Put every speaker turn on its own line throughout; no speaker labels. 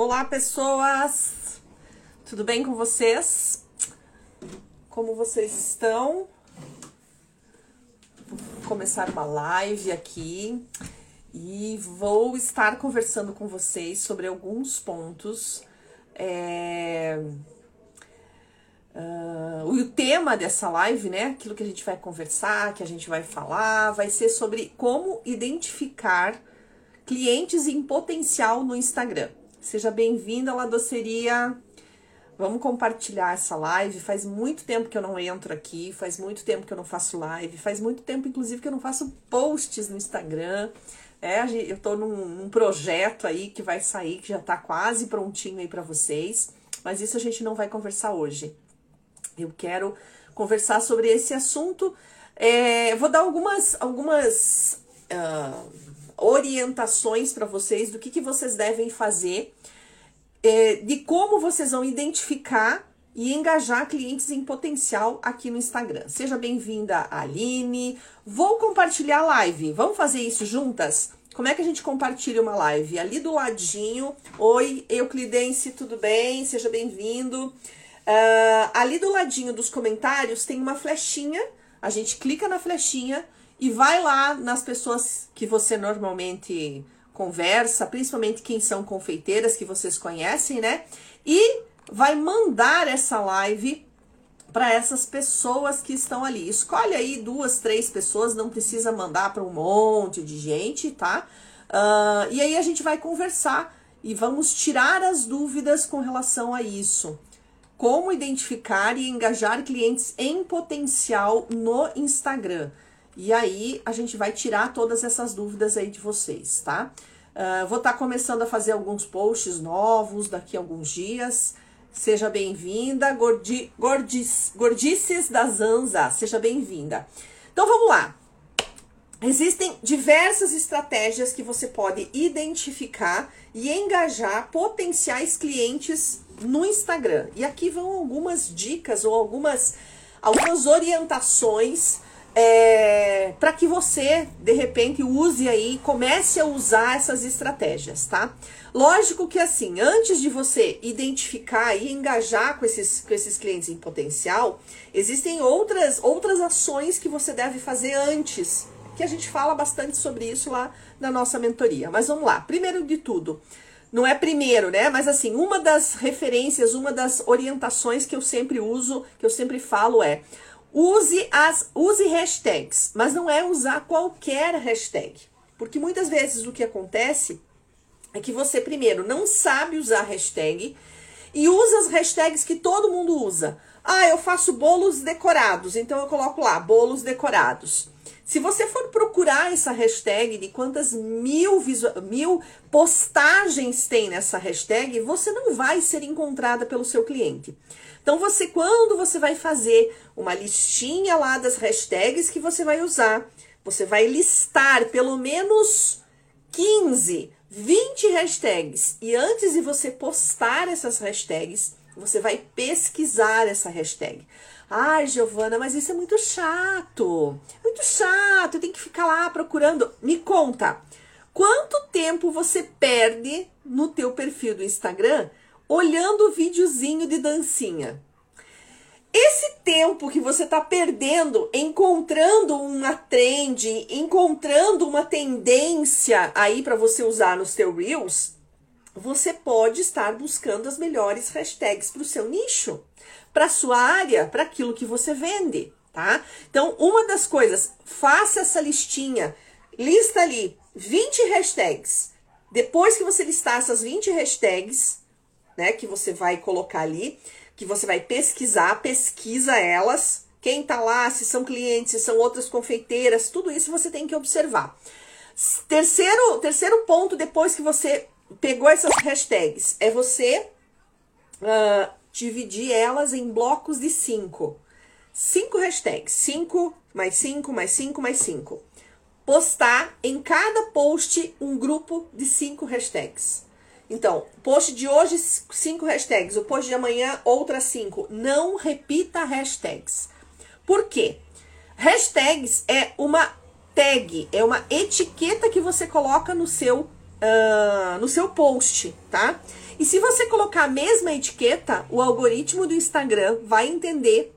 Olá, pessoas! Tudo bem com vocês? Como vocês estão? Vou começar uma live aqui e vou estar conversando com vocês sobre alguns pontos. É... Uh, o tema dessa live, né? Aquilo que a gente vai conversar, que a gente vai falar, vai ser sobre como identificar clientes em potencial no Instagram. Seja bem-vinda, La Doceria. Vamos compartilhar essa live. Faz muito tempo que eu não entro aqui, faz muito tempo que eu não faço live, faz muito tempo, inclusive, que eu não faço posts no Instagram. É, eu tô num, num projeto aí que vai sair, que já tá quase prontinho aí para vocês, mas isso a gente não vai conversar hoje. Eu quero conversar sobre esse assunto. É, vou dar algumas, algumas uh, orientações para vocês do que, que vocês devem fazer é, de como vocês vão identificar e engajar clientes em potencial aqui no Instagram. Seja bem-vinda, Aline. Vou compartilhar a live. Vamos fazer isso juntas? Como é que a gente compartilha uma live? Ali do ladinho. Oi, Euclidense, tudo bem? Seja bem-vindo. Uh, ali do ladinho dos comentários tem uma flechinha. A gente clica na flechinha e vai lá nas pessoas que você normalmente conversa, principalmente quem são confeiteiras que vocês conhecem, né? E vai mandar essa live para essas pessoas que estão ali. Escolhe aí duas, três pessoas, não precisa mandar para um monte de gente, tá? Uh, e aí a gente vai conversar e vamos tirar as dúvidas com relação a isso. Como identificar e engajar clientes em potencial no Instagram. E aí a gente vai tirar todas essas dúvidas aí de vocês, tá? Uh, vou estar tá começando a fazer alguns posts novos daqui a alguns dias. Seja bem-vinda, gordi, gordis, Gordices da Zanza, seja bem-vinda. Então vamos lá. Existem diversas estratégias que você pode identificar e engajar potenciais clientes no Instagram. E aqui vão algumas dicas ou algumas, algumas orientações é, para que você, de repente, use aí, comece a usar essas estratégias, tá? Lógico que assim, antes de você identificar e engajar com esses, com esses clientes em potencial, existem outras, outras ações que você deve fazer antes, que a gente fala bastante sobre isso lá na nossa mentoria. Mas vamos lá, primeiro de tudo, não é primeiro, né? Mas assim, uma das referências, uma das orientações que eu sempre uso, que eu sempre falo é Use as use hashtags, mas não é usar qualquer hashtag. Porque muitas vezes o que acontece é que você primeiro não sabe usar hashtag e usa as hashtags que todo mundo usa. Ah, eu faço bolos decorados, então eu coloco lá bolos decorados. Se você for procurar essa hashtag de quantas mil, mil postagens tem nessa hashtag, você não vai ser encontrada pelo seu cliente. Então, você, quando você vai fazer uma listinha lá das hashtags que você vai usar, você vai listar pelo menos 15, 20 hashtags. E antes de você postar essas hashtags, você vai pesquisar essa hashtag. Ai, Giovana, mas isso é muito chato. Muito chato, tem que ficar lá procurando. Me conta, quanto tempo você perde no teu perfil do Instagram olhando o videozinho de dancinha. Esse tempo que você está perdendo encontrando uma trend, encontrando uma tendência aí para você usar nos seus reels, você pode estar buscando as melhores hashtags para o seu nicho, para sua área, para aquilo que você vende, tá? Então, uma das coisas, faça essa listinha, lista ali 20 hashtags. Depois que você listar essas 20 hashtags, né, que você vai colocar ali, que você vai pesquisar, pesquisa elas, quem tá lá, se são clientes, se são outras confeiteiras, tudo isso você tem que observar. Terceiro, terceiro ponto, depois que você pegou essas hashtags, é você uh, dividir elas em blocos de cinco. Cinco hashtags, cinco mais cinco mais cinco mais cinco. Postar em cada post um grupo de cinco hashtags. Então, post de hoje, cinco hashtags. O post de amanhã, outras cinco. Não repita hashtags. Por quê? Hashtags é uma tag, é uma etiqueta que você coloca no seu, uh, no seu post, tá? E se você colocar a mesma etiqueta, o algoritmo do Instagram vai entender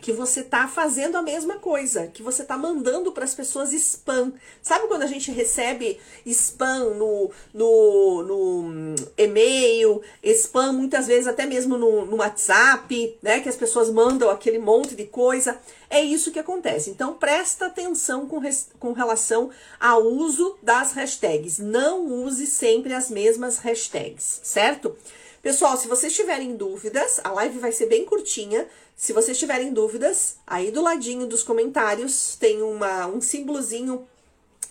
que você tá fazendo a mesma coisa, que você tá mandando para as pessoas spam. Sabe quando a gente recebe spam no, no, no e-mail, spam muitas vezes até mesmo no, no WhatsApp, né? Que as pessoas mandam aquele monte de coisa. É isso que acontece. Então presta atenção com, res, com relação ao uso das hashtags. Não use sempre as mesmas hashtags, certo? Pessoal, se vocês tiverem dúvidas, a live vai ser bem curtinha. Se vocês tiverem dúvidas, aí do ladinho dos comentários tem uma, um símbolozinho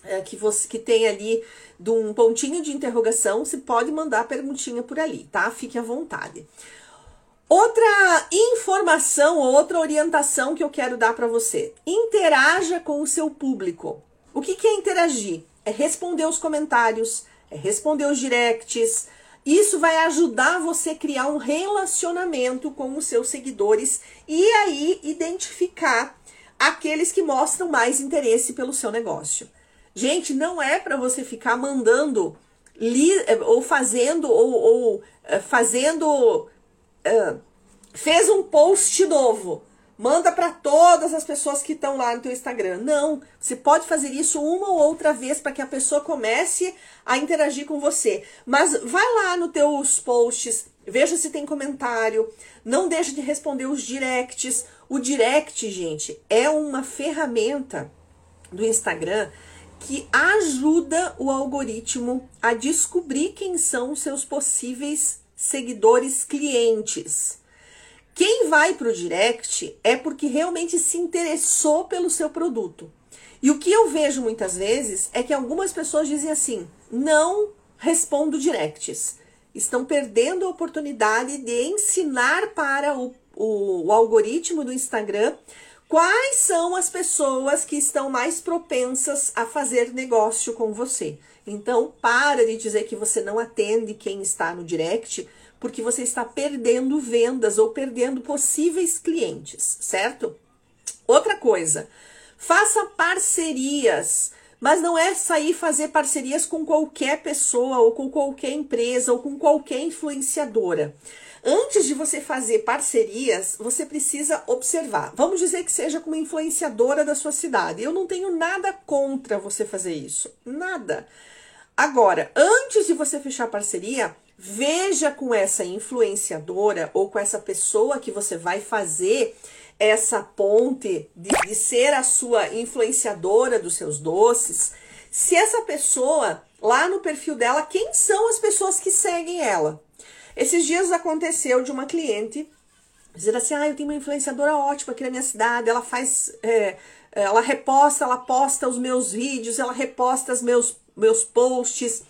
é, que você que tem ali de um pontinho de interrogação. Você pode mandar perguntinha por ali, tá? Fique à vontade. Outra informação, outra orientação que eu quero dar para você: interaja com o seu público. O que, que é interagir? É responder os comentários, é responder os directs, isso vai ajudar você a criar um relacionamento com os seus seguidores e aí identificar aqueles que mostram mais interesse pelo seu negócio. Gente, não é para você ficar mandando ou fazendo ou, ou eh, fazendo uh, fez um post novo Manda para todas as pessoas que estão lá no teu Instagram. Não, você pode fazer isso uma ou outra vez para que a pessoa comece a interagir com você. Mas vai lá nos teus posts, veja se tem comentário, não deixe de responder os directs. O direct, gente, é uma ferramenta do Instagram que ajuda o algoritmo a descobrir quem são seus possíveis seguidores clientes. Quem vai para o direct é porque realmente se interessou pelo seu produto. E o que eu vejo muitas vezes é que algumas pessoas dizem assim: não respondo directs. Estão perdendo a oportunidade de ensinar para o, o, o algoritmo do Instagram quais são as pessoas que estão mais propensas a fazer negócio com você. Então, para de dizer que você não atende quem está no direct, porque você está perdendo vendas ou perdendo possíveis clientes, certo? Outra coisa, faça parcerias, mas não é sair fazer parcerias com qualquer pessoa ou com qualquer empresa ou com qualquer influenciadora. Antes de você fazer parcerias, você precisa observar. Vamos dizer que seja com uma influenciadora da sua cidade. Eu não tenho nada contra você fazer isso. Nada. Agora, antes de você fechar parceria, Veja com essa influenciadora ou com essa pessoa que você vai fazer essa ponte de, de ser a sua influenciadora dos seus doces, se essa pessoa, lá no perfil dela, quem são as pessoas que seguem ela? Esses dias aconteceu de uma cliente dizer assim: ah, eu tenho uma influenciadora ótima aqui na minha cidade, ela faz. É, ela reposta, ela posta os meus vídeos, ela reposta os meus, meus posts.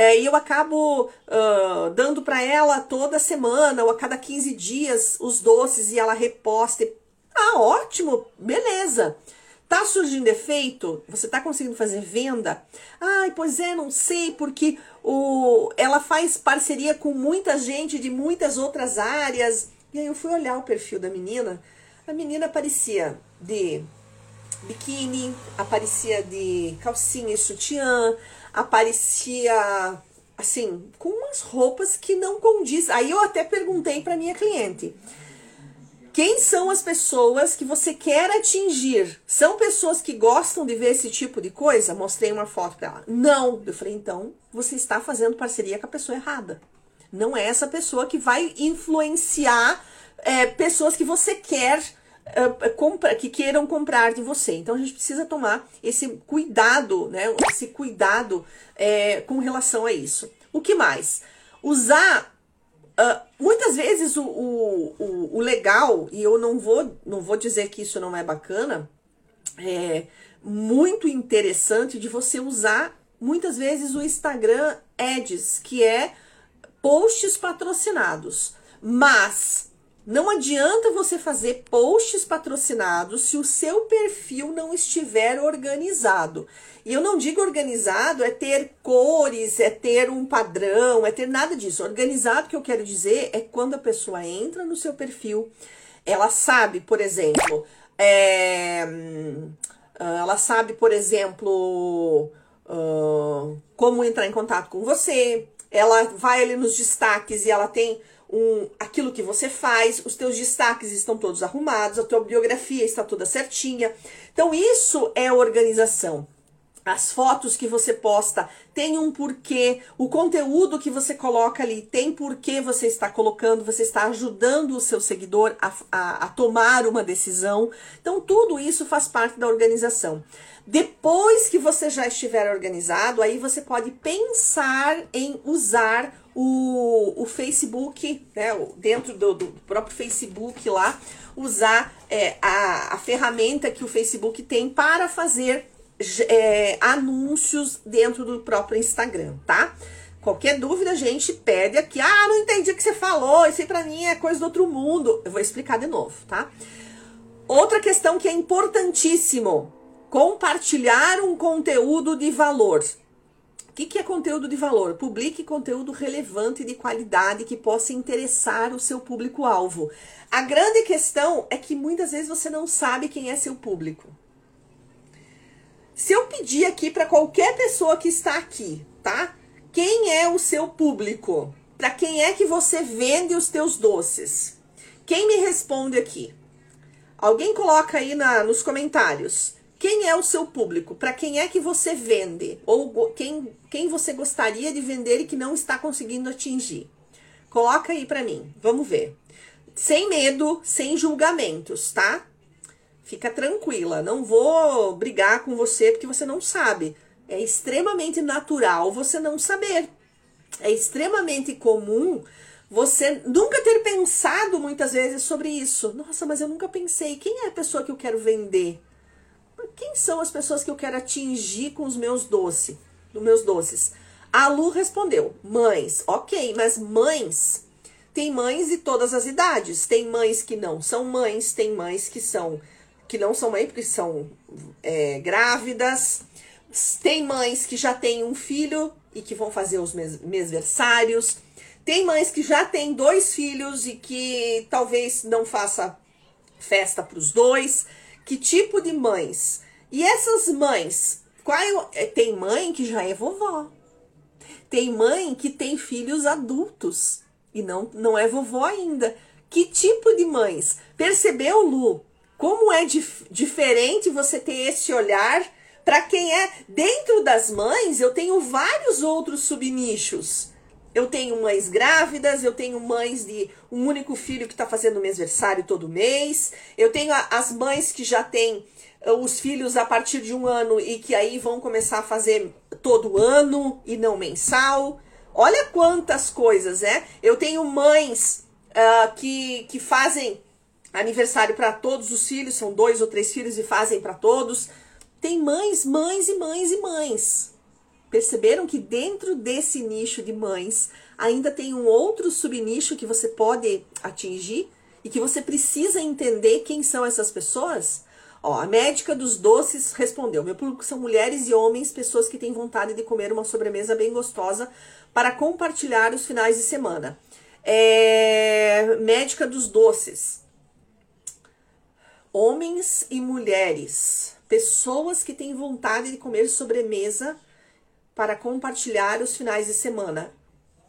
É, e eu acabo uh, dando para ela toda semana ou a cada 15 dias os doces e ela reposta. Ah, ótimo, beleza. Tá surgindo efeito? Você tá conseguindo fazer venda? Ai, pois é, não sei, porque o, ela faz parceria com muita gente de muitas outras áreas. E aí eu fui olhar o perfil da menina. A menina aparecia de biquíni, aparecia de calcinha e sutiã, aparecia assim, com umas roupas que não condiz. Aí eu até perguntei para minha cliente: quem são as pessoas que você quer atingir? São pessoas que gostam de ver esse tipo de coisa? Mostrei uma foto para ela. Não. Eu falei: então você está fazendo parceria com a pessoa errada. Não é essa pessoa que vai influenciar é, pessoas que você quer uh, compra, que queiram comprar de você. Então a gente precisa tomar esse cuidado, né? Esse cuidado é, com relação a isso. O que mais? Usar uh, muitas vezes o, o, o, o, legal, e eu não vou, não vou dizer que isso não é bacana, é muito interessante de você usar muitas vezes o Instagram Ads, que é posts patrocinados. Mas não adianta você fazer posts patrocinados se o seu perfil não estiver organizado. E eu não digo organizado é ter cores, é ter um padrão, é ter nada disso. Organizado que eu quero dizer é quando a pessoa entra no seu perfil, ela sabe, por exemplo, é, ela sabe, por exemplo, uh, como entrar em contato com você, ela vai ali nos destaques e ela tem um, aquilo que você faz, os teus destaques estão todos arrumados, a tua biografia está toda certinha. Então, isso é organização. As fotos que você posta têm um porquê, o conteúdo que você coloca ali tem porquê você está colocando, você está ajudando o seu seguidor a, a, a tomar uma decisão. Então, tudo isso faz parte da organização. Depois que você já estiver organizado, aí você pode pensar em usar o, o Facebook, né, dentro do, do próprio Facebook lá, usar é, a, a ferramenta que o Facebook tem para fazer é, anúncios dentro do próprio Instagram, tá? Qualquer dúvida, a gente pede aqui. Ah, não entendi o que você falou. Isso aí pra mim é coisa do outro mundo. Eu vou explicar de novo, tá? Outra questão que é importantíssimo: compartilhar um conteúdo de valor. Que, que é conteúdo de valor? Publique conteúdo relevante de qualidade que possa interessar o seu público-alvo. A grande questão é que muitas vezes você não sabe quem é seu público. Se eu pedir aqui para qualquer pessoa que está aqui, tá? Quem é o seu público? Para quem é que você vende os teus doces? Quem me responde aqui? Alguém coloca aí na, nos comentários. Quem é o seu público? Para quem é que você vende? Ou quem, quem você gostaria de vender e que não está conseguindo atingir? Coloca aí para mim. Vamos ver. Sem medo, sem julgamentos, tá? Fica tranquila, não vou brigar com você porque você não sabe. É extremamente natural você não saber. É extremamente comum você nunca ter pensado muitas vezes sobre isso. Nossa, mas eu nunca pensei. Quem é a pessoa que eu quero vender? Quem são as pessoas que eu quero atingir com os meus doces? Dos meus doces. A Lu respondeu: mães. Ok, mas mães. Tem mães de todas as idades. Tem mães que não são mães, tem mães que são que não são mães porque são é, grávidas. Tem mães que já têm um filho e que vão fazer os mes mesversários. Tem mães que já têm dois filhos e que talvez não faça festa para os dois. Que tipo de mães? E essas mães, qual é, tem mãe que já é vovó. Tem mãe que tem filhos adultos e não, não é vovó ainda. Que tipo de mães? Percebeu, Lu? Como é dif diferente você ter esse olhar para quem é dentro das mães, eu tenho vários outros subnichos. Eu tenho mães grávidas, eu tenho mães de um único filho que está fazendo mêsversário todo mês, eu tenho a, as mães que já têm os filhos a partir de um ano e que aí vão começar a fazer todo ano e não mensal. Olha quantas coisas, né? Eu tenho mães uh, que, que fazem aniversário para todos os filhos, são dois ou três filhos e fazem para todos. Tem mães, mães e mães e mães. Perceberam que dentro desse nicho de mães ainda tem um outro subnicho que você pode atingir e que você precisa entender quem são essas pessoas? Ó, a médica dos doces respondeu: Meu público são mulheres e homens, pessoas que têm vontade de comer uma sobremesa bem gostosa para compartilhar os finais de semana. É, médica dos doces homens e mulheres, pessoas que têm vontade de comer sobremesa para compartilhar os finais de semana.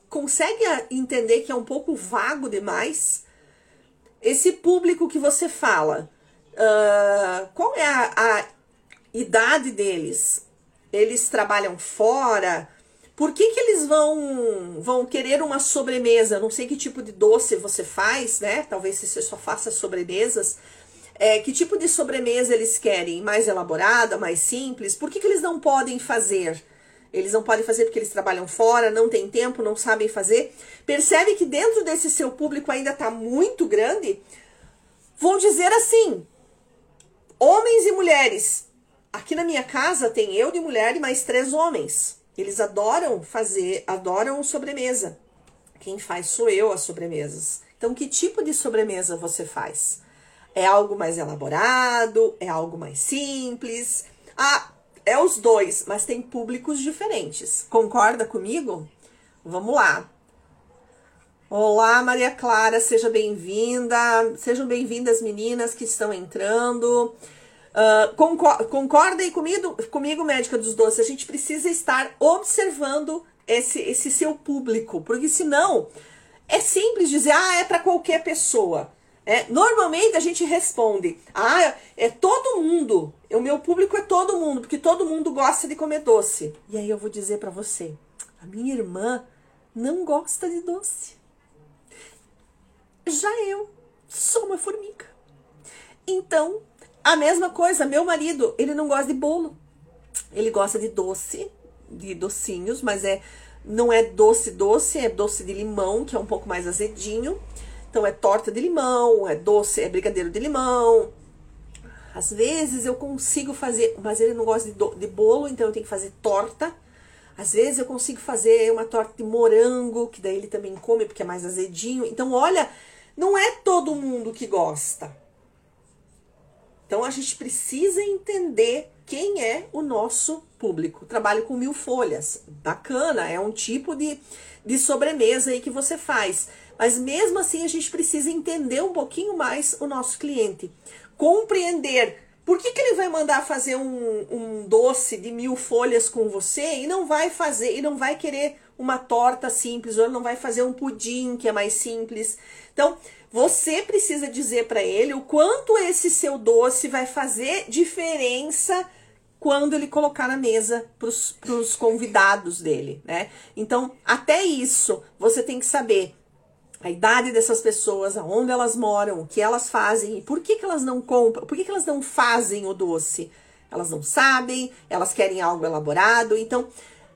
Consegue entender que é um pouco vago demais? Esse público que você fala, uh, qual é a, a idade deles? Eles trabalham fora? Por que, que eles vão vão querer uma sobremesa? Não sei que tipo de doce você faz, né? Talvez você só faça sobremesas. É, que tipo de sobremesa eles querem? Mais elaborada, mais simples? Por que, que eles não podem fazer? Eles não podem fazer porque eles trabalham fora, não tem tempo, não sabem fazer. Percebe que dentro desse seu público ainda está muito grande? Vou dizer assim: homens e mulheres. Aqui na minha casa tem eu de mulher e mais três homens. Eles adoram fazer, adoram sobremesa. Quem faz sou eu as sobremesas. Então, que tipo de sobremesa você faz? É algo mais elaborado? É algo mais simples? Ah, é os dois, mas tem públicos diferentes. Concorda comigo? Vamos lá. Olá, Maria Clara, seja bem-vinda. Sejam bem-vindas, meninas que estão entrando. Uh, concor concorda aí comigo, comigo, médica dos doces? A gente precisa estar observando esse, esse seu público, porque senão é simples dizer, ah, é para qualquer pessoa. É, normalmente a gente responde, ah, é todo mundo, o meu público é todo mundo, porque todo mundo gosta de comer doce. E aí eu vou dizer para você, a minha irmã não gosta de doce. Já eu sou uma formiga. Então, a mesma coisa, meu marido, ele não gosta de bolo. Ele gosta de doce, de docinhos, mas é não é doce doce, é doce de limão, que é um pouco mais azedinho. Então é torta de limão, é doce, é brigadeiro de limão. Às vezes eu consigo fazer, mas ele não gosta de, do, de bolo, então eu tenho que fazer torta. Às vezes eu consigo fazer uma torta de morango, que daí ele também come porque é mais azedinho. Então, olha, não é todo mundo que gosta. Então a gente precisa entender quem é o nosso público. Trabalho com mil folhas, bacana, é um tipo de, de sobremesa aí que você faz. Mas mesmo assim a gente precisa entender um pouquinho mais o nosso cliente, compreender por que, que ele vai mandar fazer um, um doce de mil folhas com você e não vai fazer, e não vai querer uma torta simples, ou não vai fazer um pudim que é mais simples. Então, você precisa dizer para ele o quanto esse seu doce vai fazer diferença quando ele colocar na mesa para os convidados dele, né? Então, até isso, você tem que saber a idade dessas pessoas, aonde elas moram, o que elas fazem e por que, que elas não compram, por que, que elas não fazem o doce. Elas não sabem, elas querem algo elaborado. Então,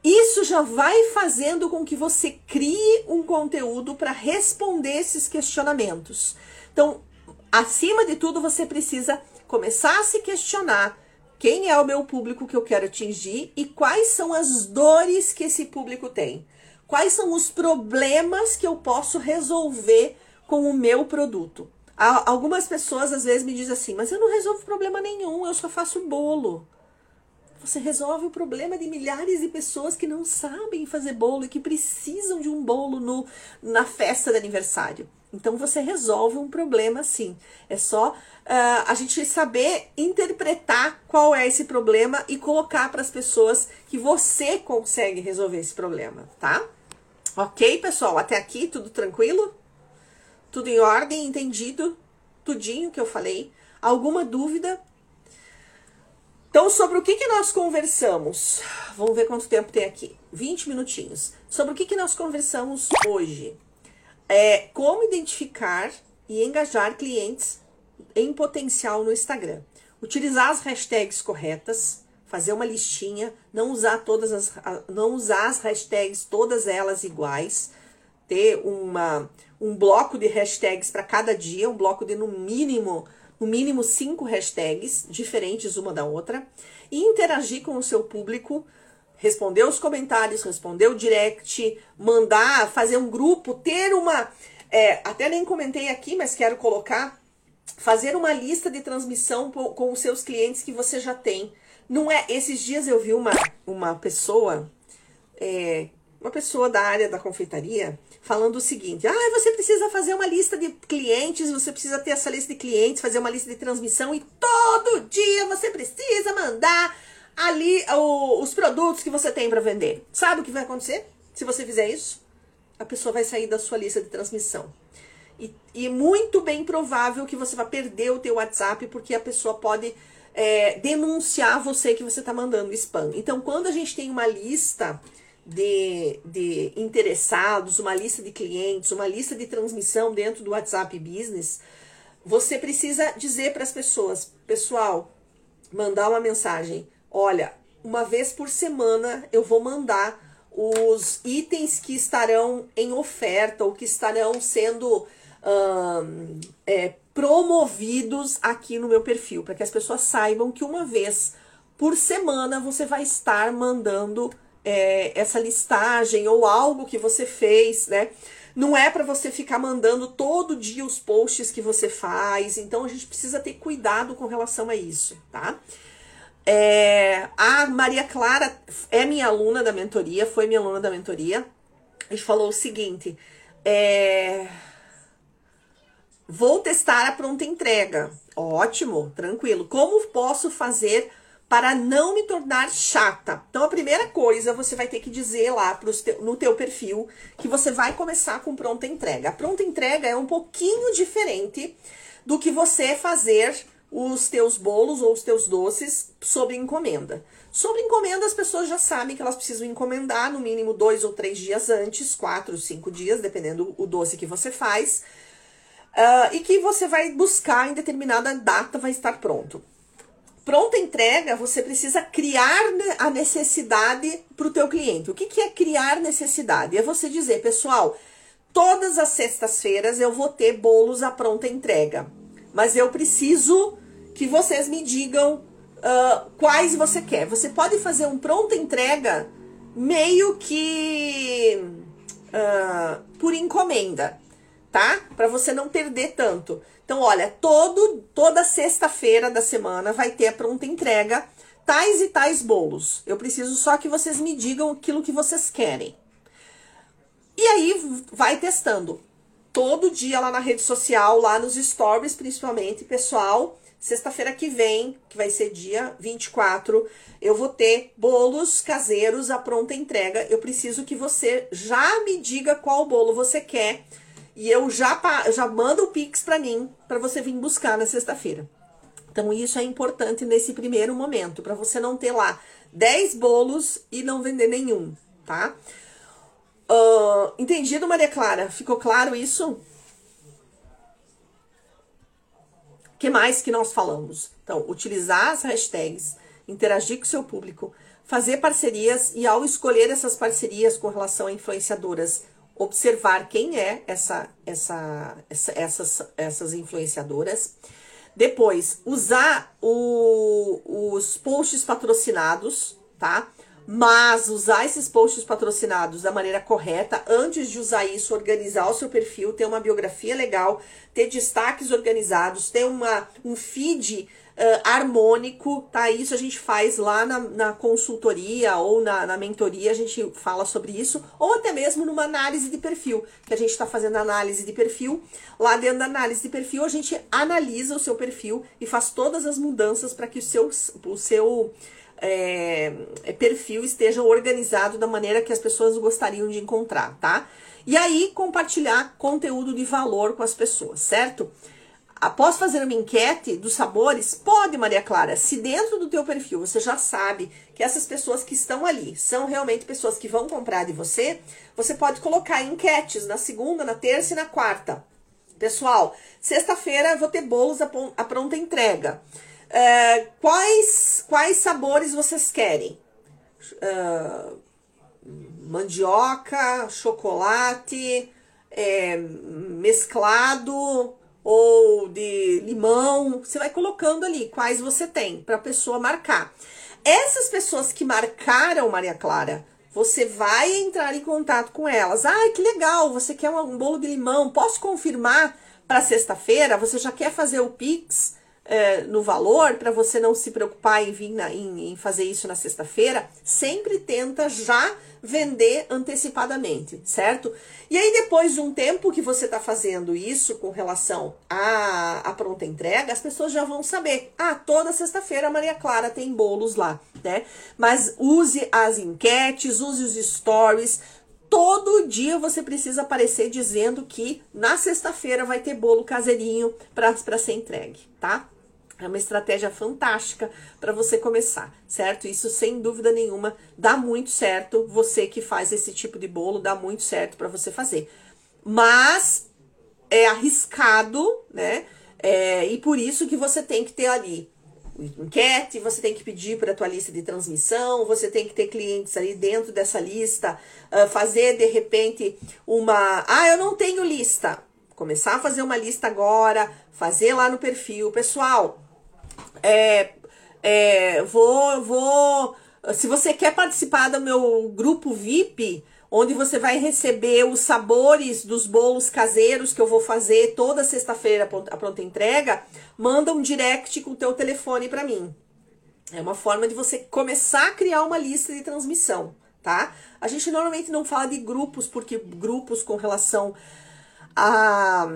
isso já vai fazendo com que você crie um conteúdo para responder esses questionamentos. Então, acima de tudo, você precisa começar a se questionar quem é o meu público que eu quero atingir e quais são as dores que esse público tem. Quais são os problemas que eu posso resolver com o meu produto. Algumas pessoas às vezes me dizem assim, mas eu não resolvo problema nenhum, eu só faço bolo. Você resolve o problema de milhares de pessoas que não sabem fazer bolo e que precisam de um bolo no, na festa de aniversário. Então você resolve um problema sim. É só uh, a gente saber interpretar qual é esse problema e colocar para as pessoas que você consegue resolver esse problema, tá? Ok, pessoal? Até aqui tudo tranquilo? Tudo em ordem, entendido? Tudinho que eu falei? Alguma dúvida? Então, sobre o que, que nós conversamos? Vamos ver quanto tempo tem aqui. 20 minutinhos. Sobre o que, que nós conversamos hoje? é como identificar e engajar clientes em potencial no Instagram. Utilizar as hashtags corretas, fazer uma listinha, não usar todas as não usar as hashtags todas elas iguais, ter uma um bloco de hashtags para cada dia, um bloco de no mínimo no mínimo cinco hashtags diferentes uma da outra e interagir com o seu público responder os comentários, responder o direct, mandar, fazer um grupo, ter uma. É, até nem comentei aqui, mas quero colocar. Fazer uma lista de transmissão com os seus clientes que você já tem. Não é. Esses dias eu vi uma, uma pessoa, é, uma pessoa da área da confeitaria, falando o seguinte: ah, você precisa fazer uma lista de clientes, você precisa ter essa lista de clientes, fazer uma lista de transmissão e todo dia você precisa mandar ali o, os produtos que você tem para vender. Sabe o que vai acontecer se você fizer isso? A pessoa vai sair da sua lista de transmissão. E, e muito bem provável que você vai perder o teu WhatsApp porque a pessoa pode é, denunciar você que você está mandando spam. Então, quando a gente tem uma lista de, de interessados, uma lista de clientes, uma lista de transmissão dentro do WhatsApp Business, você precisa dizer para as pessoas, pessoal, mandar uma mensagem. Olha, uma vez por semana eu vou mandar os itens que estarão em oferta ou que estarão sendo é, promovidos aqui no meu perfil, para que as pessoas saibam que uma vez por semana você vai estar mandando é, essa listagem ou algo que você fez, né? Não é para você ficar mandando todo dia os posts que você faz, então a gente precisa ter cuidado com relação a isso, tá? É, a Maria Clara é minha aluna da mentoria, foi minha aluna da mentoria. Gente falou o seguinte: é, vou testar a pronta entrega. Ótimo, tranquilo. Como posso fazer para não me tornar chata. Então a primeira coisa você vai ter que dizer lá te, no teu perfil que você vai começar com pronta entrega. A pronta entrega é um pouquinho diferente do que você fazer os teus bolos ou os teus doces sob encomenda. Sobre encomenda, as pessoas já sabem que elas precisam encomendar no mínimo dois ou três dias antes, quatro, cinco dias, dependendo o doce que você faz, uh, e que você vai buscar em determinada data vai estar pronto. Pronta entrega, você precisa criar a necessidade para o teu cliente. O que, que é criar necessidade? É você dizer, pessoal, todas as sextas-feiras eu vou ter bolos à pronta entrega, mas eu preciso que vocês me digam uh, quais você quer. Você pode fazer um pronta entrega meio que uh, por encomenda, tá? Para você não perder tanto. Então, olha, todo, toda sexta-feira da semana vai ter a pronta entrega tais e tais bolos. Eu preciso só que vocês me digam aquilo que vocês querem. E aí vai testando. Todo dia lá na rede social, lá nos stories, principalmente, pessoal. Sexta-feira que vem, que vai ser dia 24, eu vou ter bolos caseiros à pronta entrega. Eu preciso que você já me diga qual bolo você quer e eu já, já mando o Pix para mim, para você vir buscar na sexta-feira. Então, isso é importante nesse primeiro momento, para você não ter lá 10 bolos e não vender nenhum, tá? Uh, entendido, Maria Clara? Ficou claro isso? que mais que nós falamos? Então, utilizar as hashtags, interagir com o seu público, fazer parcerias e ao escolher essas parcerias com relação a influenciadoras, observar quem é essa, essa, essa essas, essas influenciadoras. Depois, usar o, os posts patrocinados, tá? Mas usar esses posts patrocinados da maneira correta, antes de usar isso, organizar o seu perfil, ter uma biografia legal, ter destaques organizados, ter uma, um feed uh, harmônico, tá? Isso a gente faz lá na, na consultoria ou na, na mentoria, a gente fala sobre isso, ou até mesmo numa análise de perfil, que a gente está fazendo análise de perfil. Lá dentro da análise de perfil, a gente analisa o seu perfil e faz todas as mudanças para que o seu, o seu é, perfil esteja organizado da maneira que as pessoas gostariam de encontrar, tá? E aí compartilhar conteúdo de valor com as pessoas, certo? Após fazer uma enquete dos sabores, pode, Maria Clara, se dentro do teu perfil você já sabe que essas pessoas que estão ali são realmente pessoas que vão comprar de você, você pode colocar enquetes na segunda, na terça e na quarta. Pessoal, sexta-feira vou ter bolos a pronta entrega. É, quais, quais sabores vocês querem? Uh, mandioca, chocolate, é, mesclado ou de limão. Você vai colocando ali quais você tem para a pessoa marcar. Essas pessoas que marcaram Maria Clara, você vai entrar em contato com elas. Ah, que legal, você quer um, um bolo de limão? Posso confirmar para sexta-feira? Você já quer fazer o Pix? é, no valor, para você não se preocupar em vir na, em, em fazer isso na sexta-feira, sempre tenta já vender antecipadamente, certo? E aí, depois de um tempo que você está fazendo isso com relação à, à pronta entrega, as pessoas já vão saber. Ah, toda sexta-feira a Maria Clara tem bolos lá, né? Mas use as enquetes, use os stories. Todo dia você precisa aparecer dizendo que na sexta-feira vai ter bolo caseirinho para ser entregue, tá? É uma estratégia fantástica para você começar, certo? Isso sem dúvida nenhuma dá muito certo. Você que faz esse tipo de bolo dá muito certo para você fazer. Mas é arriscado, né? É, e por isso que você tem que ter ali enquete, você tem que pedir para a tua lista de transmissão, você tem que ter clientes ali dentro dessa lista, uh, fazer de repente uma. Ah, eu não tenho lista. Começar a fazer uma lista agora, fazer lá no perfil. Pessoal, é, é, vou, vou. Se você quer participar do meu grupo VIP, onde você vai receber os sabores dos bolos caseiros que eu vou fazer toda sexta-feira a pronta entrega, manda um direct com o teu telefone para mim. É uma forma de você começar a criar uma lista de transmissão, tá? A gente normalmente não fala de grupos, porque grupos com relação a,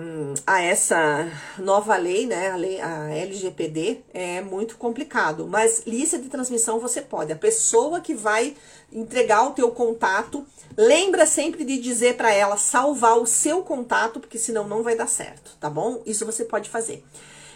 a essa nova lei, né, a, lei, a LGPD, é muito complicado. Mas lista de transmissão você pode. A pessoa que vai entregar o teu contato, lembra sempre de dizer para ela salvar o seu contato, porque senão não vai dar certo, tá bom? Isso você pode fazer.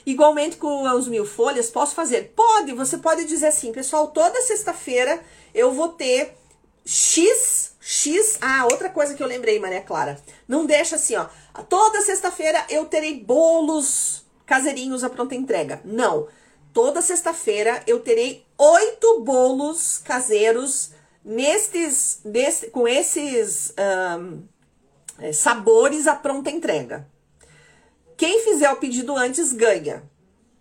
Igualmente com os mil folhas, posso fazer? Pode, você pode dizer assim, pessoal, toda sexta-feira eu vou ter X, X. Ah, outra coisa que eu lembrei, Maria Clara. Não deixa assim, ó. Toda sexta-feira eu terei bolos caseirinhos à pronta entrega. Não. Toda sexta-feira eu terei oito bolos caseiros nestes, com esses um, sabores à pronta entrega. Quem fizer o pedido antes ganha.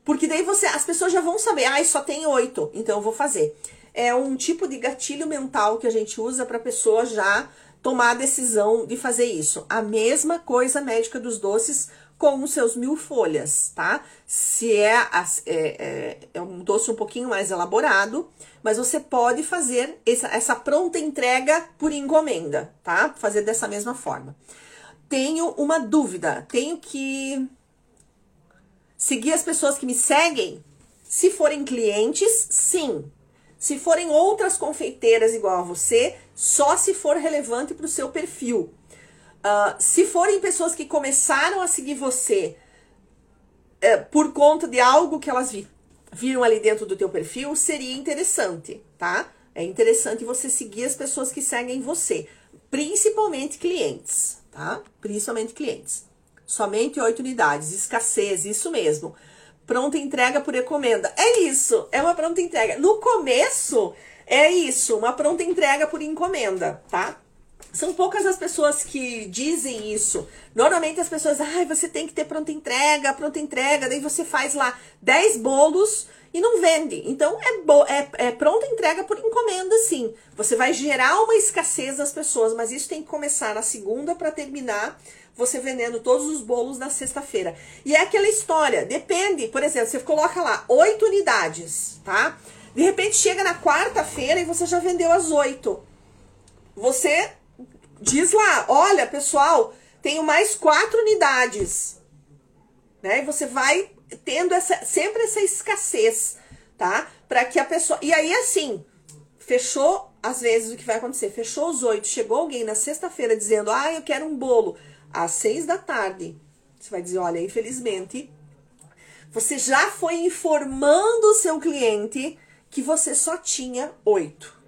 Porque daí você, as pessoas já vão saber, ah, só tem oito, então eu vou fazer é um tipo de gatilho mental que a gente usa para a pessoa já tomar a decisão de fazer isso. A mesma coisa médica dos doces com os seus mil folhas, tá? Se é, é, é, é, um doce um pouquinho mais elaborado, mas você pode fazer essa, essa pronta entrega por encomenda, tá? Fazer dessa mesma forma. Tenho uma dúvida, tenho que seguir as pessoas que me seguem? Se forem clientes, sim, se forem outras confeiteiras igual a você, só se for relevante para o seu perfil. Uh, se forem pessoas que começaram a seguir você uh, por conta de algo que elas vi, viram ali dentro do teu perfil, seria interessante, tá? É interessante você seguir as pessoas que seguem você, principalmente clientes, tá? Principalmente clientes. Somente oito unidades, escassez, isso mesmo pronta entrega por encomenda. É isso, é uma pronta entrega. No começo, é isso, uma pronta entrega por encomenda, tá? São poucas as pessoas que dizem isso. Normalmente as pessoas, ai, ah, você tem que ter pronta entrega, pronta entrega, daí você faz lá 10 bolos e não vende. Então é, é, é pronta entrega por encomenda, sim. Você vai gerar uma escassez das pessoas, mas isso tem que começar na segunda para terminar você vendendo todos os bolos na sexta-feira. E é aquela história, depende, por exemplo, você coloca lá oito unidades, tá? De repente chega na quarta-feira e você já vendeu as oito. Você diz lá, olha, pessoal, tenho mais quatro unidades. Né? E você vai tendo essa, sempre essa escassez, tá? Para que a pessoa. E aí, assim, fechou, às vezes, o que vai acontecer? Fechou os oito, chegou alguém na sexta-feira dizendo, ah, eu quero um bolo às seis da tarde. Você vai dizer, olha, infelizmente, você já foi informando o seu cliente que você só tinha oito.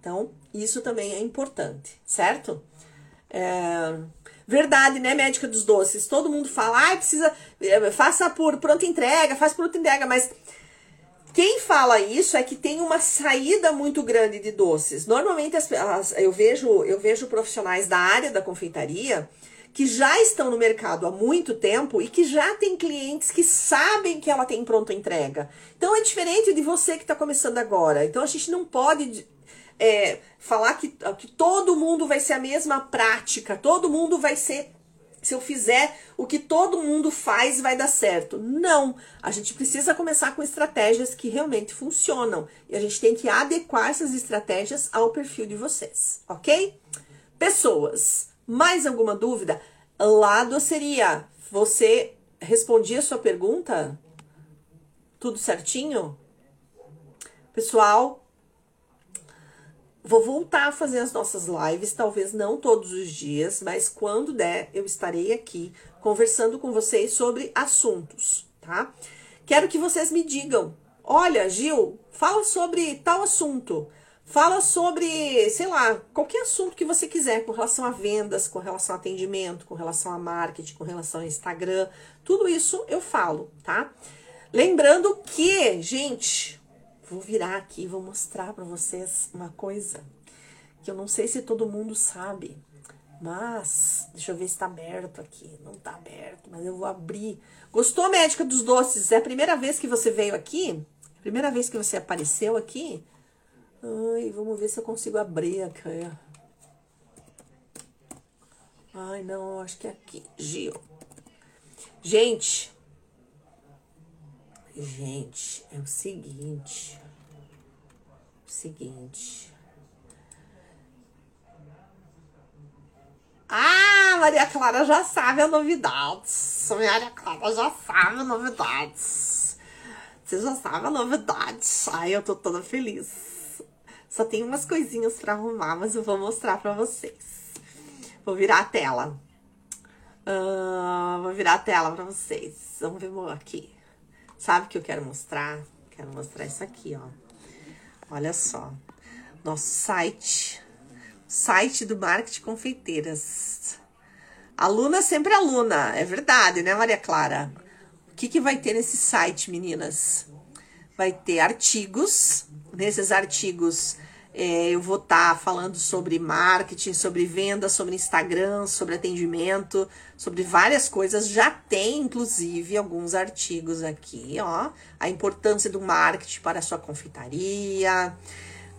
Então, isso também é importante, certo? É... Verdade, né, médica dos doces? Todo mundo fala, ah, precisa, é, faça por pronta entrega, faz por pronta entrega, mas quem fala isso é que tem uma saída muito grande de doces. Normalmente as, as, eu vejo eu vejo profissionais da área da confeitaria que já estão no mercado há muito tempo e que já tem clientes que sabem que ela tem pronta entrega. Então é diferente de você que está começando agora. Então a gente não pode é, falar que, que todo mundo vai ser a mesma prática, todo mundo vai ser. Se eu fizer o que todo mundo faz, vai dar certo. Não. A gente precisa começar com estratégias que realmente funcionam. E a gente tem que adequar essas estratégias ao perfil de vocês, ok? Pessoas. Mais alguma dúvida? Lado seria você respondia a sua pergunta? Tudo certinho? Pessoal, vou voltar a fazer as nossas lives, talvez não todos os dias, mas quando der, eu estarei aqui conversando com vocês sobre assuntos, tá? Quero que vocês me digam: olha, Gil, fala sobre tal assunto. Fala sobre, sei lá, qualquer assunto que você quiser com relação a vendas, com relação a atendimento, com relação a marketing, com relação a Instagram, tudo isso eu falo, tá? Lembrando que, gente, vou virar aqui e vou mostrar para vocês uma coisa que eu não sei se todo mundo sabe, mas deixa eu ver se tá aberto aqui. Não tá aberto, mas eu vou abrir. Gostou, médica dos doces? É a primeira vez que você veio aqui? Primeira vez que você apareceu aqui? Ai, vamos ver se eu consigo abrir aqui. Ai, não, acho que é aqui. Gil. Gente. Gente, é o seguinte. O seguinte. Ah, Maria Clara já sabe a novidades. Maria Clara já sabe a novidades. Você já sabe a novidade. Ai, eu tô toda feliz. Só tem umas coisinhas para arrumar, mas eu vou mostrar para vocês. Vou virar a tela. Uh, vou virar a tela para vocês. Vamos ver aqui. Sabe o que eu quero mostrar? Quero mostrar isso aqui, ó. Olha só. Nosso site. Site do Marketing Confeiteiras. Aluna sempre aluna. É verdade, né, Maria Clara? O que, que vai ter nesse site, meninas? Vai ter artigos. Nesses artigos é, eu vou estar tá falando sobre marketing, sobre venda, sobre Instagram, sobre atendimento, sobre várias coisas. Já tem, inclusive, alguns artigos aqui, ó. A importância do marketing para a sua confeitaria,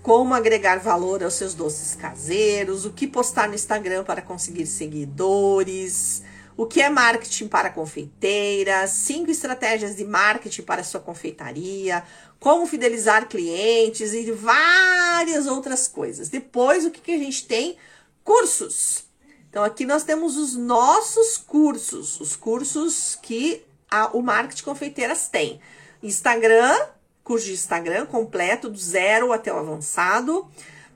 como agregar valor aos seus doces caseiros, o que postar no Instagram para conseguir seguidores o que é marketing para confeiteira, cinco estratégias de marketing para sua confeitaria, como fidelizar clientes e várias outras coisas. Depois, o que, que a gente tem? Cursos. Então, aqui nós temos os nossos cursos, os cursos que a, o Marketing Confeiteiras tem. Instagram, curso de Instagram completo, do zero até o avançado.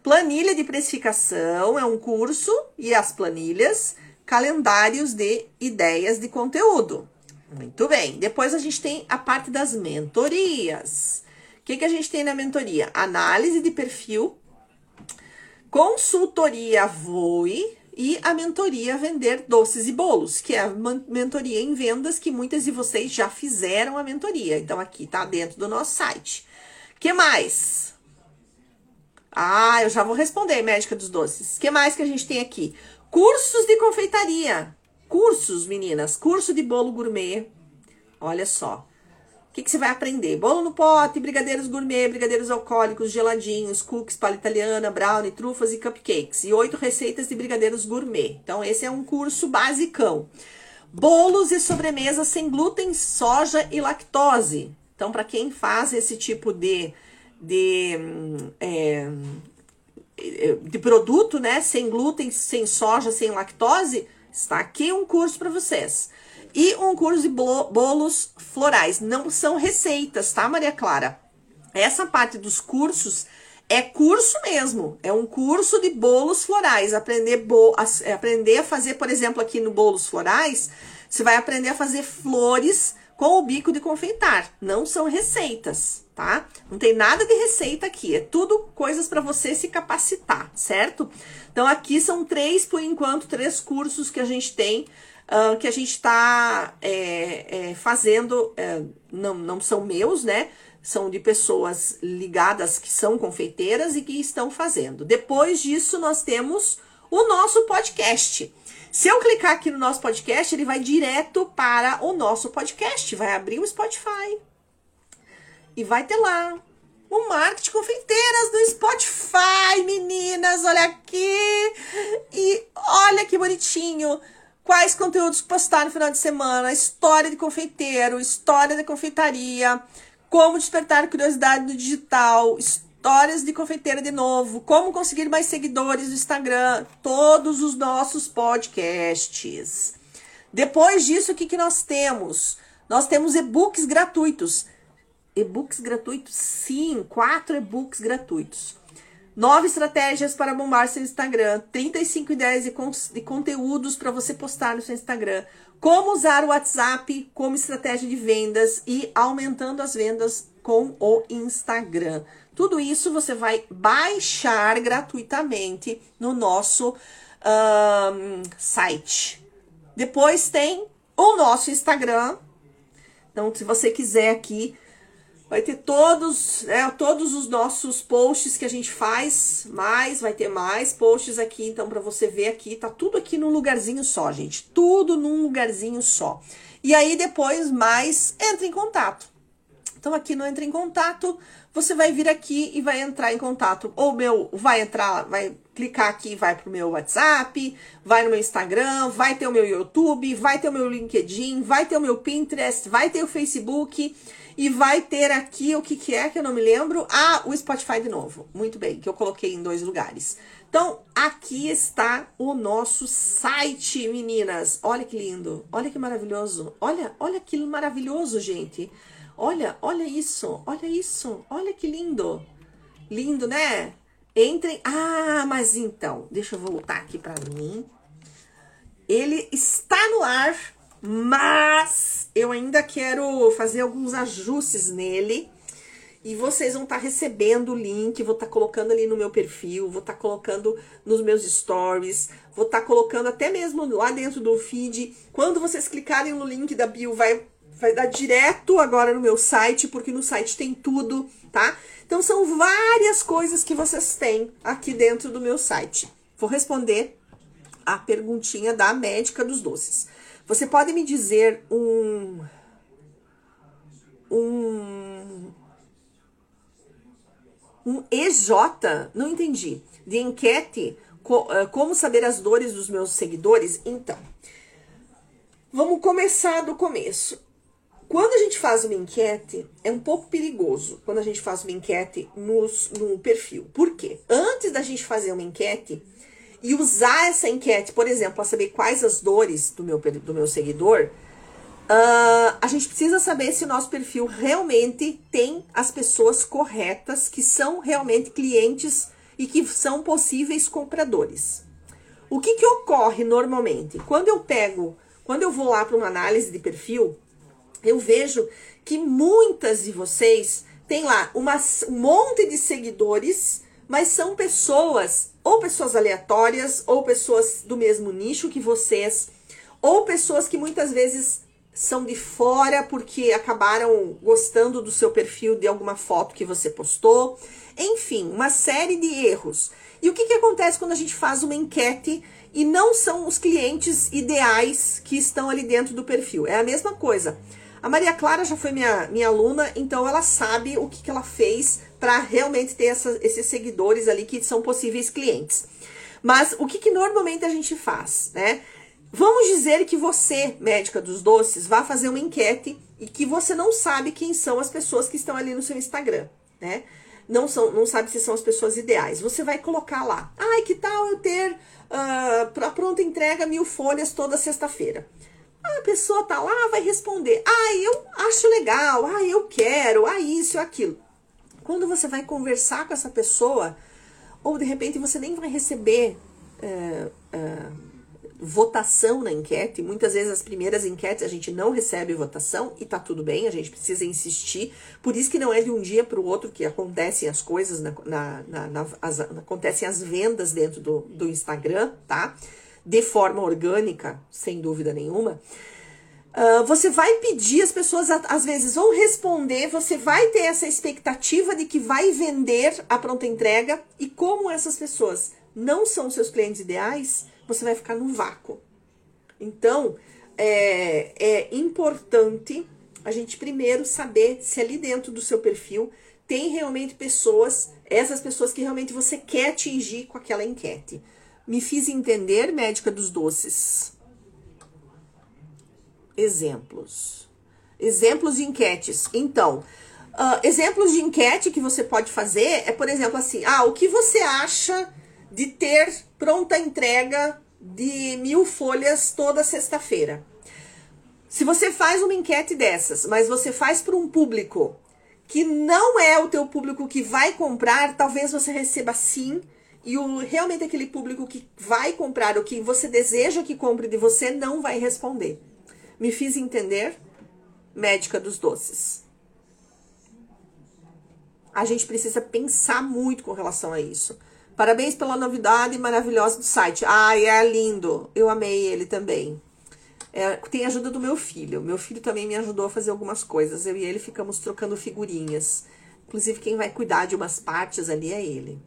Planilha de precificação é um curso e as planilhas calendários de ideias de conteúdo. Muito bem. Depois a gente tem a parte das mentorias. O que, que a gente tem na mentoria? Análise de perfil, consultoria Voe e a mentoria Vender Doces e Bolos, que é a mentoria em vendas que muitas de vocês já fizeram a mentoria. Então, aqui tá dentro do nosso site. que mais? Ah, eu já vou responder, médica dos doces. que mais que a gente tem aqui? Cursos de confeitaria. Cursos, meninas. Curso de bolo gourmet. Olha só. O que, que você vai aprender? Bolo no pote, brigadeiros gourmet, brigadeiros alcoólicos, geladinhos, cookies, palha italiana, brownie, trufas e cupcakes. E oito receitas de brigadeiros gourmet. Então, esse é um curso basicão. Bolos e sobremesas sem glúten, soja e lactose. Então, para quem faz esse tipo de, de é, de produto, né? Sem glúten, sem soja, sem lactose, está aqui um curso para vocês. E um curso de bolos florais. Não são receitas, tá, Maria Clara? Essa parte dos cursos é curso mesmo. É um curso de bolos florais. Aprender, bo a, aprender a fazer, por exemplo, aqui no bolos florais, você vai aprender a fazer flores com o bico de confeitar. Não são receitas, tá? Não tem nada de receita aqui. É tudo coisas para você se capacitar, certo? Então aqui são três, por enquanto, três cursos que a gente tem. Uh, que a gente está é, é, fazendo, é, não, não são meus, né? São de pessoas ligadas que são confeiteiras e que estão fazendo. Depois disso, nós temos o nosso podcast. Se eu clicar aqui no nosso podcast, ele vai direto para o nosso podcast, vai abrir o Spotify. E vai ter lá o Marketing Confeiteiras do Spotify, meninas, olha aqui. E olha que bonitinho. Quais conteúdos postar no final de semana, história de confeiteiro, história da confeitaria, como despertar curiosidade no digital, história Histórias de confeiteira de novo, como conseguir mais seguidores no Instagram, todos os nossos podcasts. Depois disso, o que, que nós temos? Nós temos e-books gratuitos. E-books gratuitos? Sim, quatro e-books gratuitos. Nove estratégias para bombar seu Instagram. 35 ideias de, con de conteúdos para você postar no seu Instagram. Como usar o WhatsApp como estratégia de vendas e aumentando as vendas com o Instagram. Tudo isso você vai baixar gratuitamente no nosso um, site. Depois tem o nosso Instagram. Então, se você quiser aqui, vai ter todos, né, todos os nossos posts que a gente faz, mais, vai ter mais posts aqui, então para você ver aqui, tá tudo aqui num lugarzinho só, gente, tudo num lugarzinho só. E aí depois mais entra em contato. Então aqui no entra em contato, você vai vir aqui e vai entrar em contato. Ou meu, vai entrar, vai clicar aqui, vai pro meu WhatsApp, vai no meu Instagram, vai ter o meu YouTube, vai ter o meu LinkedIn, vai ter o meu Pinterest, vai ter o Facebook e vai ter aqui o que, que é que eu não me lembro. Ah, o Spotify de novo. Muito bem, que eu coloquei em dois lugares. Então, aqui está o nosso site, meninas. Olha que lindo, olha que maravilhoso. Olha, olha que maravilhoso, gente. Olha, olha isso, olha isso, olha que lindo. Lindo, né? Entrem. Ah, mas então, deixa eu voltar aqui para mim. Ele está no ar, mas eu ainda quero fazer alguns ajustes nele. E vocês vão estar tá recebendo o link, vou estar tá colocando ali no meu perfil, vou estar tá colocando nos meus stories, vou estar tá colocando até mesmo lá dentro do feed. Quando vocês clicarem no link da bio, vai, vai dar direto agora no meu site, porque no site tem tudo, tá? Então são várias coisas que vocês têm aqui dentro do meu site. Vou responder a perguntinha da médica dos doces. Você pode me dizer um um um EJ, não entendi, de enquete, uh, como saber as dores dos meus seguidores? Então, vamos começar do começo. Quando a gente faz uma enquete, é um pouco perigoso quando a gente faz uma enquete nos, no perfil. Por quê? Antes da gente fazer uma enquete e usar essa enquete, por exemplo, para saber quais as dores do meu, do meu seguidor, Uh, a gente precisa saber se o nosso perfil realmente tem as pessoas corretas, que são realmente clientes e que são possíveis compradores. O que, que ocorre normalmente? Quando eu pego, quando eu vou lá para uma análise de perfil, eu vejo que muitas de vocês têm lá uma, um monte de seguidores, mas são pessoas, ou pessoas aleatórias, ou pessoas do mesmo nicho que vocês, ou pessoas que muitas vezes são de fora porque acabaram gostando do seu perfil de alguma foto que você postou. Enfim, uma série de erros. E o que, que acontece quando a gente faz uma enquete e não são os clientes ideais que estão ali dentro do perfil? É a mesma coisa. A Maria Clara já foi minha, minha aluna, então ela sabe o que, que ela fez para realmente ter essa, esses seguidores ali que são possíveis clientes. Mas o que, que normalmente a gente faz, né? Vamos dizer que você, médica dos doces, vá fazer uma enquete e que você não sabe quem são as pessoas que estão ali no seu Instagram, né? Não, são, não sabe se são as pessoas ideais. Você vai colocar lá. Ai, que tal eu ter uh, ah, para pronta entrega mil folhas toda sexta-feira? A pessoa tá lá, vai responder. Ai, eu acho legal. Ai, eu quero. Ai, isso, aquilo. Quando você vai conversar com essa pessoa, ou de repente você nem vai receber. Uh, uh, votação na enquete. Muitas vezes as primeiras enquetes a gente não recebe votação e tá tudo bem, a gente precisa insistir. Por isso que não é de um dia para o outro que acontecem as coisas, na, na, na as, acontecem as vendas dentro do, do Instagram, tá? De forma orgânica, sem dúvida nenhuma. Uh, você vai pedir, as pessoas às vezes vão responder, você vai ter essa expectativa de que vai vender a pronta entrega, e como essas pessoas não são seus clientes ideais, você vai ficar no vácuo. Então, é, é importante a gente primeiro saber se ali dentro do seu perfil tem realmente pessoas, essas pessoas que realmente você quer atingir com aquela enquete. Me fiz entender, médica dos doces. Exemplos. Exemplos de enquetes. Então, uh, exemplos de enquete que você pode fazer é, por exemplo, assim: ah, o que você acha de ter pronta entrega de mil folhas toda sexta-feira. Se você faz uma enquete dessas, mas você faz para um público que não é o teu público que vai comprar, talvez você receba sim, e o, realmente aquele público que vai comprar, o que você deseja que compre de você, não vai responder. Me fiz entender? Médica dos doces. A gente precisa pensar muito com relação a isso. Parabéns pela novidade maravilhosa do site. Ai, é lindo. Eu amei ele também. É, tem ajuda do meu filho. Meu filho também me ajudou a fazer algumas coisas. Eu e ele ficamos trocando figurinhas. Inclusive, quem vai cuidar de umas partes ali é ele.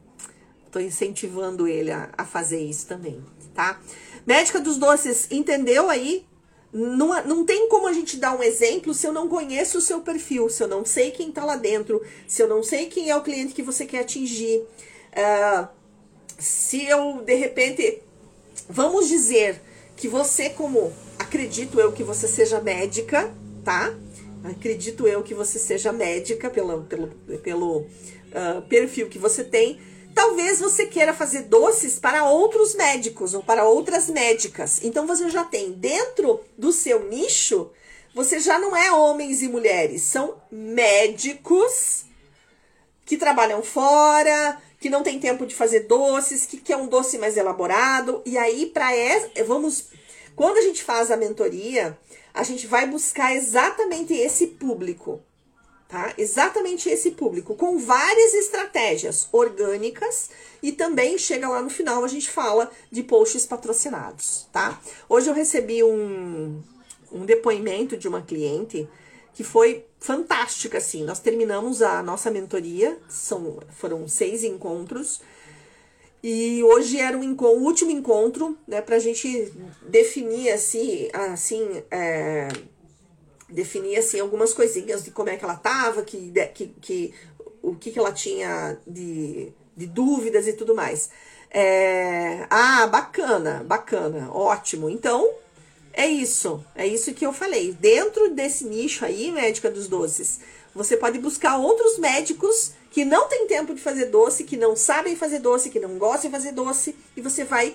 Estou incentivando ele a, a fazer isso também, tá? Médica dos doces, entendeu aí? Não, não tem como a gente dar um exemplo se eu não conheço o seu perfil, se eu não sei quem está lá dentro, se eu não sei quem é o cliente que você quer atingir. Uh, se eu, de repente, vamos dizer que você, como acredito eu que você seja médica, tá? Acredito eu que você seja médica pelo, pelo, pelo uh, perfil que você tem. Talvez você queira fazer doces para outros médicos ou para outras médicas. Então você já tem dentro do seu nicho, você já não é homens e mulheres, são médicos que trabalham fora, que não tem tempo de fazer doces, que quer um doce mais elaborado. E aí para vamos quando a gente faz a mentoria, a gente vai buscar exatamente esse público tá? Exatamente esse público, com várias estratégias orgânicas e também chega lá no final a gente fala de posts patrocinados, tá? Hoje eu recebi um, um depoimento de uma cliente que foi fantástica, assim. Nós terminamos a nossa mentoria, são, foram seis encontros. E hoje era um o último encontro, né, pra gente definir assim, assim, é, definir assim algumas coisinhas de como é que ela tava, que, que, que o que, que ela tinha de, de dúvidas e tudo mais. É, ah, bacana, bacana, ótimo. Então, é isso, é isso que eu falei. Dentro desse nicho aí, médica dos doces, você pode buscar outros médicos que não têm tempo de fazer doce, que não sabem fazer doce, que não gostam de fazer doce, e você vai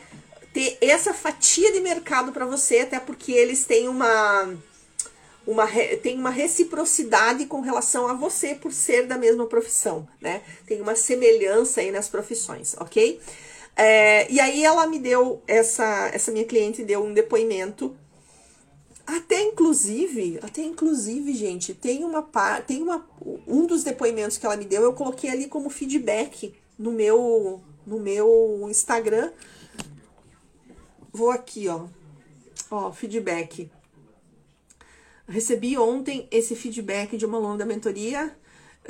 ter essa fatia de mercado para você, até porque eles têm uma uma, tem uma reciprocidade com relação a você por ser da mesma profissão, né? Tem uma semelhança aí nas profissões, ok? É, e aí ela me deu, essa, essa minha cliente deu um depoimento, até inclusive, até inclusive, gente, tem uma tem uma um dos depoimentos que ela me deu, eu coloquei ali como feedback no meu no meu Instagram. Vou aqui, ó. Ó, feedback. Recebi ontem esse feedback de uma aluna da mentoria,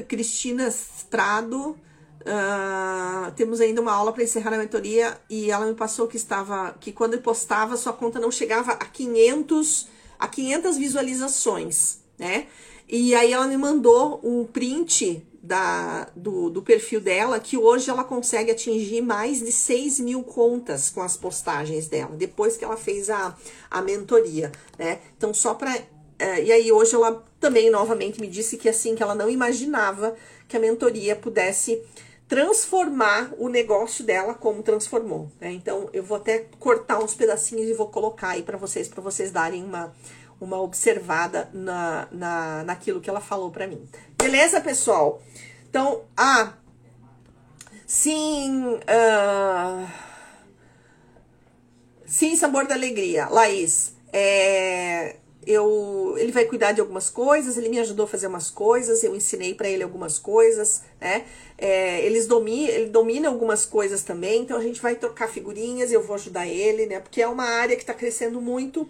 Cristina Prado. Uh, temos ainda uma aula para encerrar a mentoria e ela me passou que estava que quando postava sua conta não chegava a 500 a 500 visualizações, né? E aí ela me mandou um print da, do, do perfil dela, que hoje ela consegue atingir mais de 6 mil contas com as postagens dela, depois que ela fez a, a mentoria, né? Então, só para é, e aí hoje ela também novamente me disse que assim que ela não imaginava que a mentoria pudesse transformar o negócio dela como transformou. Né? Então eu vou até cortar uns pedacinhos e vou colocar aí para vocês para vocês darem uma uma observada na, na naquilo que ela falou para mim. Beleza, pessoal? Então, ah, sim, uh, sim, sabor da alegria, Laís. É, eu, ele vai cuidar de algumas coisas, ele me ajudou a fazer umas coisas, eu ensinei para ele algumas coisas, né? É, eles domi, ele domina algumas coisas também, então a gente vai trocar figurinhas, eu vou ajudar ele, né? Porque é uma área que está crescendo muito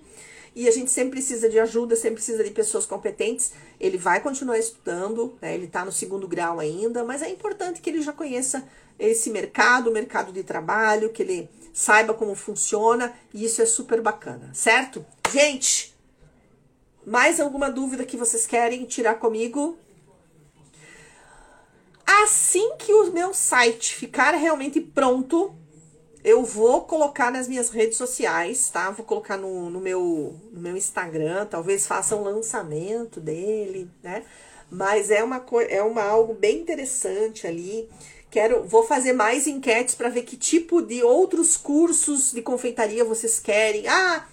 e a gente sempre precisa de ajuda, sempre precisa de pessoas competentes. Ele vai continuar estudando, né? Ele está no segundo grau ainda, mas é importante que ele já conheça esse mercado, o mercado de trabalho, que ele saiba como funciona, e isso é super bacana, certo? Gente, mais alguma dúvida que vocês querem tirar comigo? Assim que o meu site ficar realmente pronto, eu vou colocar nas minhas redes sociais, tá? Vou colocar no, no, meu, no meu Instagram, talvez faça um lançamento dele, né? Mas é uma, é uma algo bem interessante ali. Quero, vou fazer mais enquetes para ver que tipo de outros cursos de confeitaria vocês querem. Ah,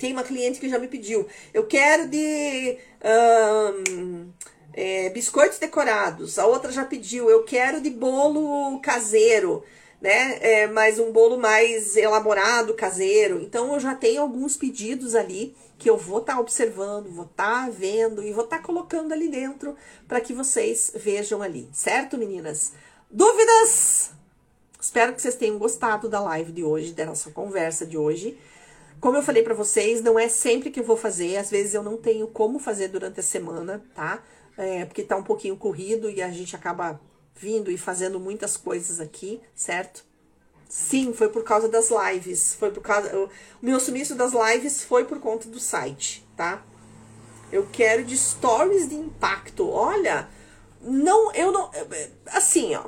tem uma cliente que já me pediu, eu quero de um, é, biscoitos decorados. A outra já pediu, eu quero de bolo caseiro, né? É, mas um bolo mais elaborado, caseiro. Então eu já tenho alguns pedidos ali que eu vou estar tá observando, vou estar tá vendo e vou estar tá colocando ali dentro para que vocês vejam ali, certo, meninas? Dúvidas? Espero que vocês tenham gostado da live de hoje, da nossa conversa de hoje. Como eu falei para vocês, não é sempre que eu vou fazer, às vezes eu não tenho como fazer durante a semana, tá? É, porque tá um pouquinho corrido e a gente acaba vindo e fazendo muitas coisas aqui, certo? Sim, foi por causa das lives, foi por causa o meu sumiço das lives foi por conta do site, tá? Eu quero de stories de impacto. Olha, não, eu não, assim, ó,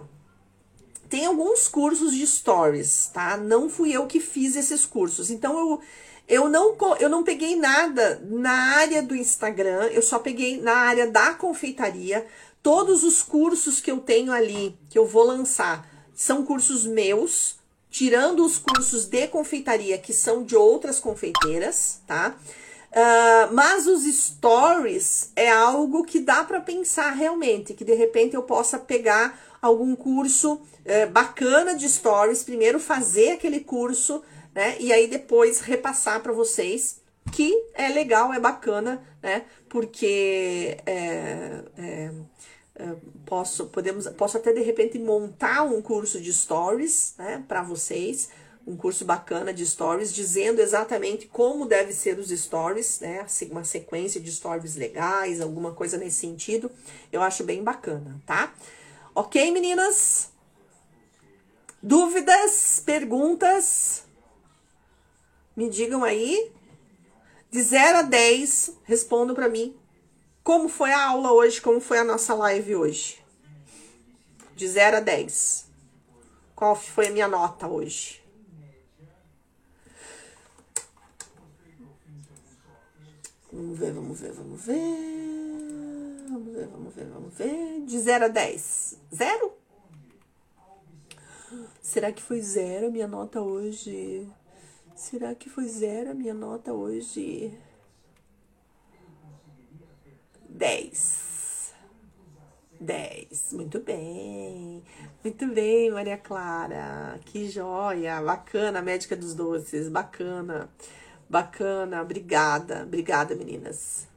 tem alguns cursos de stories, tá? Não fui eu que fiz esses cursos. Então eu eu não eu não peguei nada na área do Instagram, eu só peguei na área da confeitaria. Todos os cursos que eu tenho ali, que eu vou lançar, São cursos meus, tirando os cursos de confeitaria que são de outras confeiteiras, tá? Uh, mas os stories é algo que dá para pensar realmente, que de repente eu possa pegar algum curso uh, bacana de stories, primeiro fazer aquele curso, né? E aí depois repassar para vocês que é legal, é bacana, né? Porque é, é, é, posso, podemos, posso até de repente montar um curso de stories, né, para vocês, um curso bacana de stories, dizendo exatamente como deve ser os stories, né? Assim, uma sequência de stories legais, alguma coisa nesse sentido. Eu acho bem bacana, tá? Ok, meninas? Dúvidas, perguntas? Me digam aí. De 0 a 10, respondam para mim. Como foi a aula hoje? Como foi a nossa live hoje? De 0 a 10. Qual foi a minha nota hoje? Vamos ver, vamos ver, vamos ver. Vamos ver, vamos ver. De 0 a 10. Zero? Será que foi zero a minha nota hoje? Será que foi zero a minha nota hoje? Dez. Dez. Muito bem. Muito bem, Maria Clara. Que joia. Bacana, médica dos doces. Bacana. Bacana. Obrigada. Obrigada, meninas.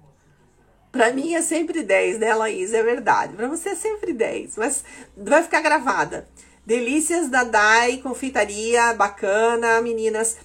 Para mim é sempre 10, né, Laís? É verdade. Para você é sempre 10, mas vai ficar gravada. Delícias da Dai, confeitaria, bacana, meninas.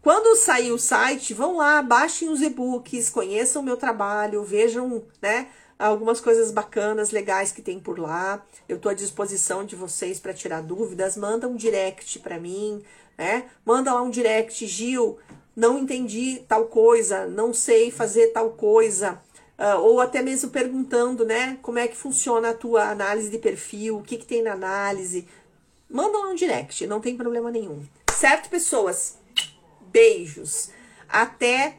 Quando sair o site, vão lá, baixem os e-books, conheçam o meu trabalho, vejam, né, algumas coisas bacanas, legais que tem por lá. Eu estou à disposição de vocês para tirar dúvidas. Manda um direct para mim, né? Manda lá um direct, Gil, não entendi tal coisa, não sei fazer tal coisa. Uh, ou até mesmo perguntando, né, como é que funciona a tua análise de perfil, o que, que tem na análise. Manda lá um direct, não tem problema nenhum. Certo, pessoas? Beijos. Até.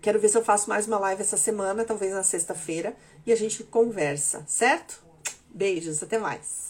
Quero ver se eu faço mais uma live essa semana, talvez na sexta-feira, e a gente conversa, certo? Beijos, até mais.